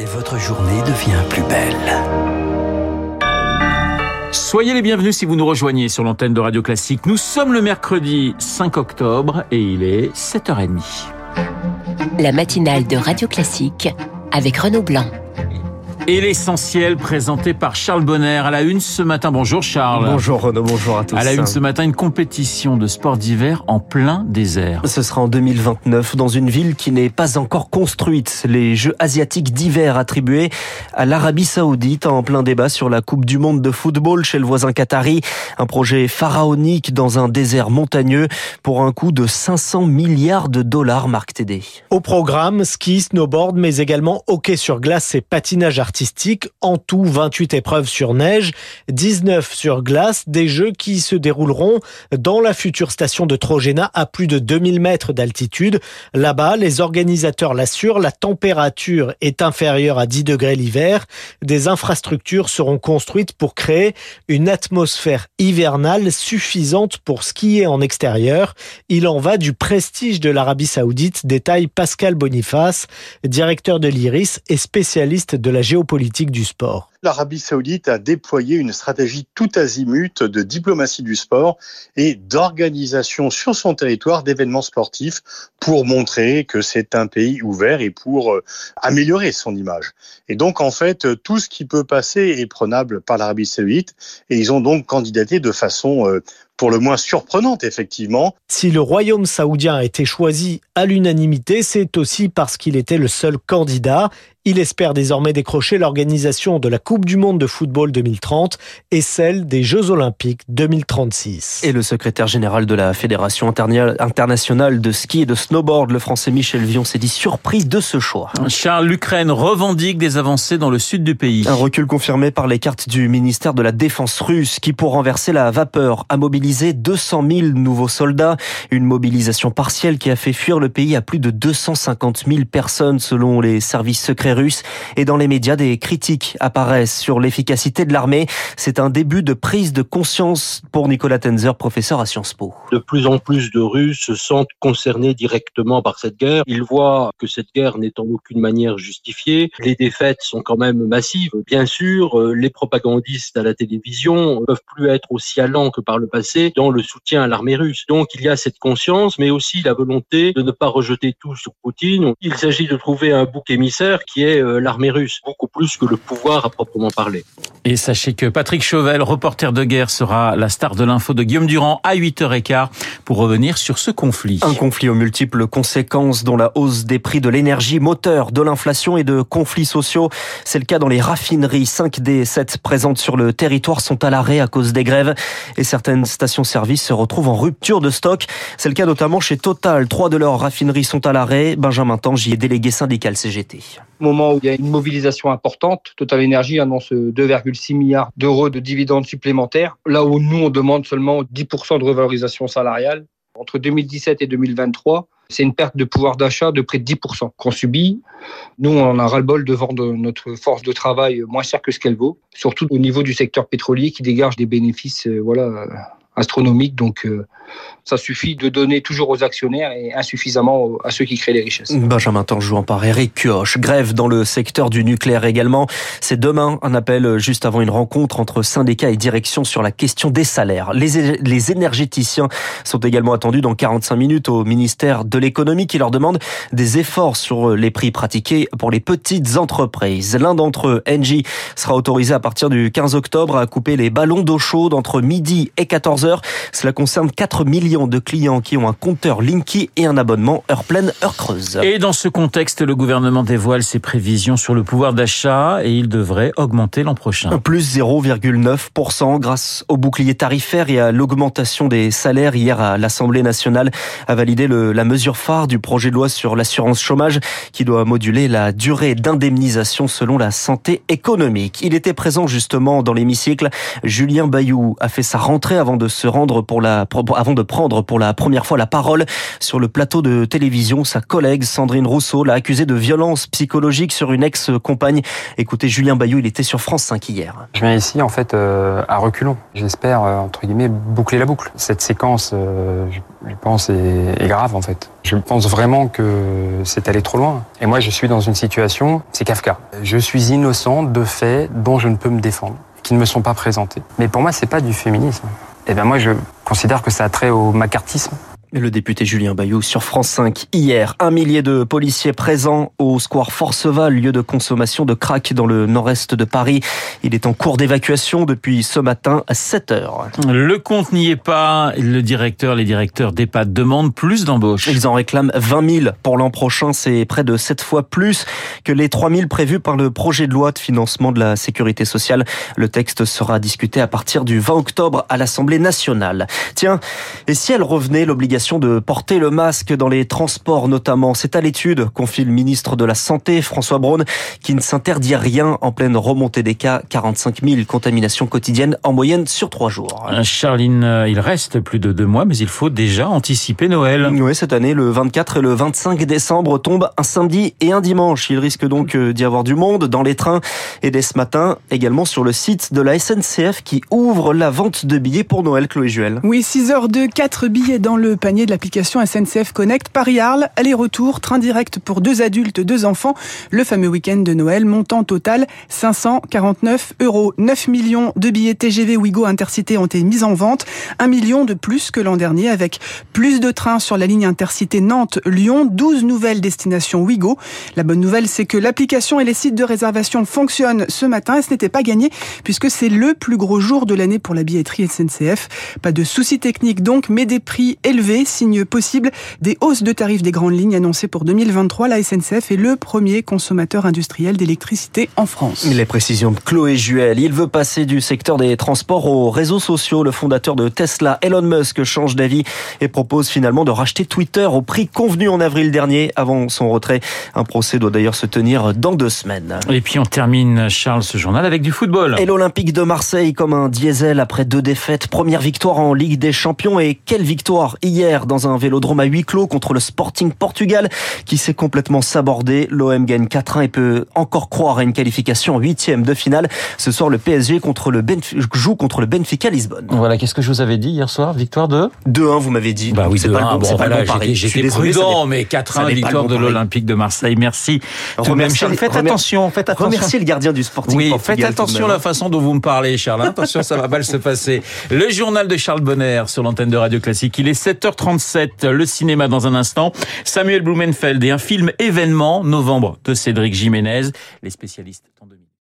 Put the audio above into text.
et votre journée devient plus belle. Soyez les bienvenus si vous nous rejoignez sur l'antenne de Radio Classique. Nous sommes le mercredi 5 octobre et il est 7h30. La matinale de Radio Classique avec Renaud Blanc. Et l'essentiel présenté par Charles Bonner à la une ce matin. Bonjour Charles. Bonjour Renaud, bonjour à tous. À la une ce matin, une compétition de sport d'hiver en plein désert. Ce sera en 2029 dans une ville qui n'est pas encore construite. Les Jeux asiatiques d'hiver attribués à l'Arabie Saoudite en plein débat sur la Coupe du Monde de football chez le voisin qatari. Un projet pharaonique dans un désert montagneux pour un coût de 500 milliards de dollars, Marc Tédé. Au programme, ski, snowboard, mais également hockey sur glace et patinage artistique en tout, 28 épreuves sur neige, 19 sur glace, des jeux qui se dérouleront dans la future station de Trojena à plus de 2000 mètres d'altitude. Là-bas, les organisateurs l'assurent, la température est inférieure à 10 degrés l'hiver. Des infrastructures seront construites pour créer une atmosphère hivernale suffisante pour skier en extérieur. Il en va du prestige de l'Arabie Saoudite, détaille Pascal Boniface, directeur de l'IRIS et spécialiste de la géopolitique politique du sport. L'Arabie saoudite a déployé une stratégie tout azimut de diplomatie du sport et d'organisation sur son territoire d'événements sportifs pour montrer que c'est un pays ouvert et pour euh, améliorer son image. Et donc, en fait, tout ce qui peut passer est prenable par l'Arabie saoudite et ils ont donc candidaté de façon euh, pour le moins surprenante, effectivement. Si le royaume saoudien a été choisi à l'unanimité, c'est aussi parce qu'il était le seul candidat. Il espère désormais décrocher l'organisation de la Coupe du Monde de football 2030 et celle des Jeux Olympiques 2036. Et le secrétaire général de la Fédération internationale de ski et de snowboard, le français Michel Vion, s'est dit surpris de ce choix. Charles, l'Ukraine revendique des avancées dans le sud du pays. Un recul confirmé par les cartes du ministère de la Défense russe qui, pour renverser la vapeur, a mobilisé 200 000 nouveaux soldats. Une mobilisation partielle qui a fait fuir le pays à plus de 250 000 personnes selon les services secrets russes. Et dans les médias, des critiques apparaissent sur l'efficacité de l'armée. C'est un début de prise de conscience pour Nicolas Tenzer, professeur à Sciences Po. De plus en plus de Russes se sentent concernés directement par cette guerre. Ils voient que cette guerre n'est en aucune manière justifiée. Les défaites sont quand même massives. Bien sûr, euh, les propagandistes à la télévision peuvent plus être aussi allants que par le passé dans le soutien à l'armée russe. Donc il y a cette conscience, mais aussi la volonté de ne pas rejeter tout sur Poutine. Il s'agit de trouver un bouc émissaire qui est euh, l'armée russe, beaucoup plus que le pouvoir à proprement parler. Et sachez que Patrick Chauvel, reporter de guerre, sera la star de l'info de Guillaume Durand à 8h15 pour revenir sur ce conflit. Un conflit aux multiples conséquences dont la hausse des prix de l'énergie, moteur de l'inflation et de conflits sociaux. C'est le cas dans les raffineries. 5 des 7 présentes sur le territoire sont à l'arrêt à cause des grèves et certaines stations-service se retrouvent en rupture de stock. C'est le cas notamment chez Total. Trois de leurs raffineries sont à l'arrêt. Benjamin Tangy est délégué syndical CGT. Moment où il y a une mobilisation importante, Total Energy annonce 2,6 milliards d'euros de dividendes supplémentaires, là où nous, on demande seulement 10% de revalorisation salariale. Entre 2017 et 2023, c'est une perte de pouvoir d'achat de près de 10% qu'on subit. Nous, on a ras-le-bol de vendre notre force de travail moins cher que ce qu'elle vaut, surtout au niveau du secteur pétrolier qui dégage des bénéfices euh, voilà, astronomiques. Donc, euh, ça suffit de donner toujours aux actionnaires et insuffisamment à ceux qui créent les richesses. Benjamin Tanjou par Eric Kioch. Grève dans le secteur du nucléaire également. C'est demain un appel juste avant une rencontre entre syndicats et direction sur la question des salaires. Les, les énergéticiens sont également attendus dans 45 minutes au ministère de l'économie qui leur demande des efforts sur les prix pratiqués pour les petites entreprises. L'un d'entre eux, Engie, sera autorisé à partir du 15 octobre à couper les ballons d'eau chaude entre midi et 14 heures. Cela concerne 4 millions de clients qui ont un compteur Linky et un abonnement heure pleine, heure creuse. Et dans ce contexte, le gouvernement dévoile ses prévisions sur le pouvoir d'achat et il devrait augmenter l'an prochain. Plus 0,9% grâce au bouclier tarifaire et à l'augmentation des salaires. Hier, à l'Assemblée nationale a validé le, la mesure phare du projet de loi sur l'assurance chômage qui doit moduler la durée d'indemnisation selon la santé économique. Il était présent justement dans l'hémicycle. Julien Bayou a fait sa rentrée avant de se rendre pour la, avant de prendre pour la première fois la parole sur le plateau de télévision. Sa collègue Sandrine Rousseau l'a accusé de violence psychologique sur une ex-compagne. Écoutez, Julien Bayou, il était sur France 5 hier. Je viens ici, en fait, euh, à reculons. J'espère, euh, entre guillemets, boucler la boucle. Cette séquence, euh, je pense, est, est grave, en fait. Je pense vraiment que c'est allé trop loin. Et moi, je suis dans une situation, c'est Kafka. Je suis innocent de faits dont je ne peux me défendre, qui ne me sont pas présentés. Mais pour moi, c'est pas du féminisme. Et ben moi, je considère que ça a trait au macartisme. Le député Julien Bayou sur France 5 hier. Un millier de policiers présents au square Forceval, lieu de consommation de crack dans le nord-est de Paris. Il est en cours d'évacuation depuis ce matin à 7 heures. Le compte n'y est pas. Le directeur, les directeurs d'EHPAD demandent plus d'embauches. Ils en réclament 20 000 pour l'an prochain. C'est près de 7 fois plus que les 3 000 prévus par le projet de loi de financement de la sécurité sociale. Le texte sera discuté à partir du 20 octobre à l'Assemblée nationale. Tiens, et si elle revenait l'obligation de porter le masque dans les transports notamment. C'est à l'étude, confie le ministre de la Santé, François Braun, qui ne s'interdit rien en pleine remontée des cas. 45 000 contaminations quotidiennes en moyenne sur trois jours. Euh, Charline, euh, il reste plus de deux mois, mais il faut déjà anticiper Noël. Oui, cette année, le 24 et le 25 décembre tombent un samedi et un dimanche. Il risque donc euh, d'y avoir du monde dans les trains et dès ce matin également sur le site de la SNCF qui ouvre la vente de billets pour Noël, Chloé Juel. Oui, 6 heures de 4 billets dans le panier de l'application SNCF Connect Paris-Arles, aller-retour, train direct pour deux adultes, deux enfants. Le fameux week-end de Noël, montant total 549 euros. 9 millions de billets TGV Ouigo Intercité ont été mis en vente. Un million de plus que l'an dernier avec plus de trains sur la ligne Intercité Nantes-Lyon. 12 nouvelles destinations Ouigo. La bonne nouvelle, c'est que l'application et les sites de réservation fonctionnent ce matin et ce n'était pas gagné puisque c'est le plus gros jour de l'année pour la billetterie SNCF. Pas de soucis techniques donc, mais des prix élevés signe possible des hausses de tarifs des grandes lignes annoncées pour 2023. La SNCF est le premier consommateur industriel d'électricité en France. Les précisions de Chloé Juel. Il veut passer du secteur des transports aux réseaux sociaux. Le fondateur de Tesla, Elon Musk, change d'avis et propose finalement de racheter Twitter au prix convenu en avril dernier avant son retrait. Un procès doit d'ailleurs se tenir dans deux semaines. Et puis on termine, Charles, ce journal avec du football. Et l'Olympique de Marseille comme un diesel après deux défaites. Première victoire en Ligue des Champions et quelle victoire hier dans un vélodrome à huis clos contre le Sporting Portugal qui s'est complètement sabordé. L'OM gagne 4-1 et peut encore croire à une qualification en huitième de finale. Ce soir, le PSG contre le joue contre le Benfica Lisbonne. Voilà, qu'est-ce que je vous avais dit hier soir? Victoire de? 2-1, vous m'avez dit. Bah oui, c'est pas, le bon, bon, pas le bon pari. J'étais prudent, mais 4-1, victoire de l'Olympique de Marseille. Merci. Tout de même, Charles, faites attention, faites attention. Remerciez le gardien du Sporting Oui, Portugal, faites attention à la façon dont vous me parlez, Charles. Attention, ça va mal se passer. Le journal de Charles Bonner sur l'antenne de Radio Classique. Il est 7h37. Le cinéma dans un instant. Samuel Blumenfeld et un film événement, novembre, de Cédric Jiménez. Les spécialistes en 2000.